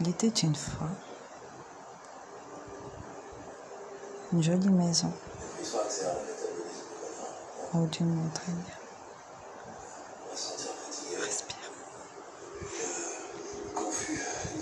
Il était une fois une jolie maison au haut d'une montagne.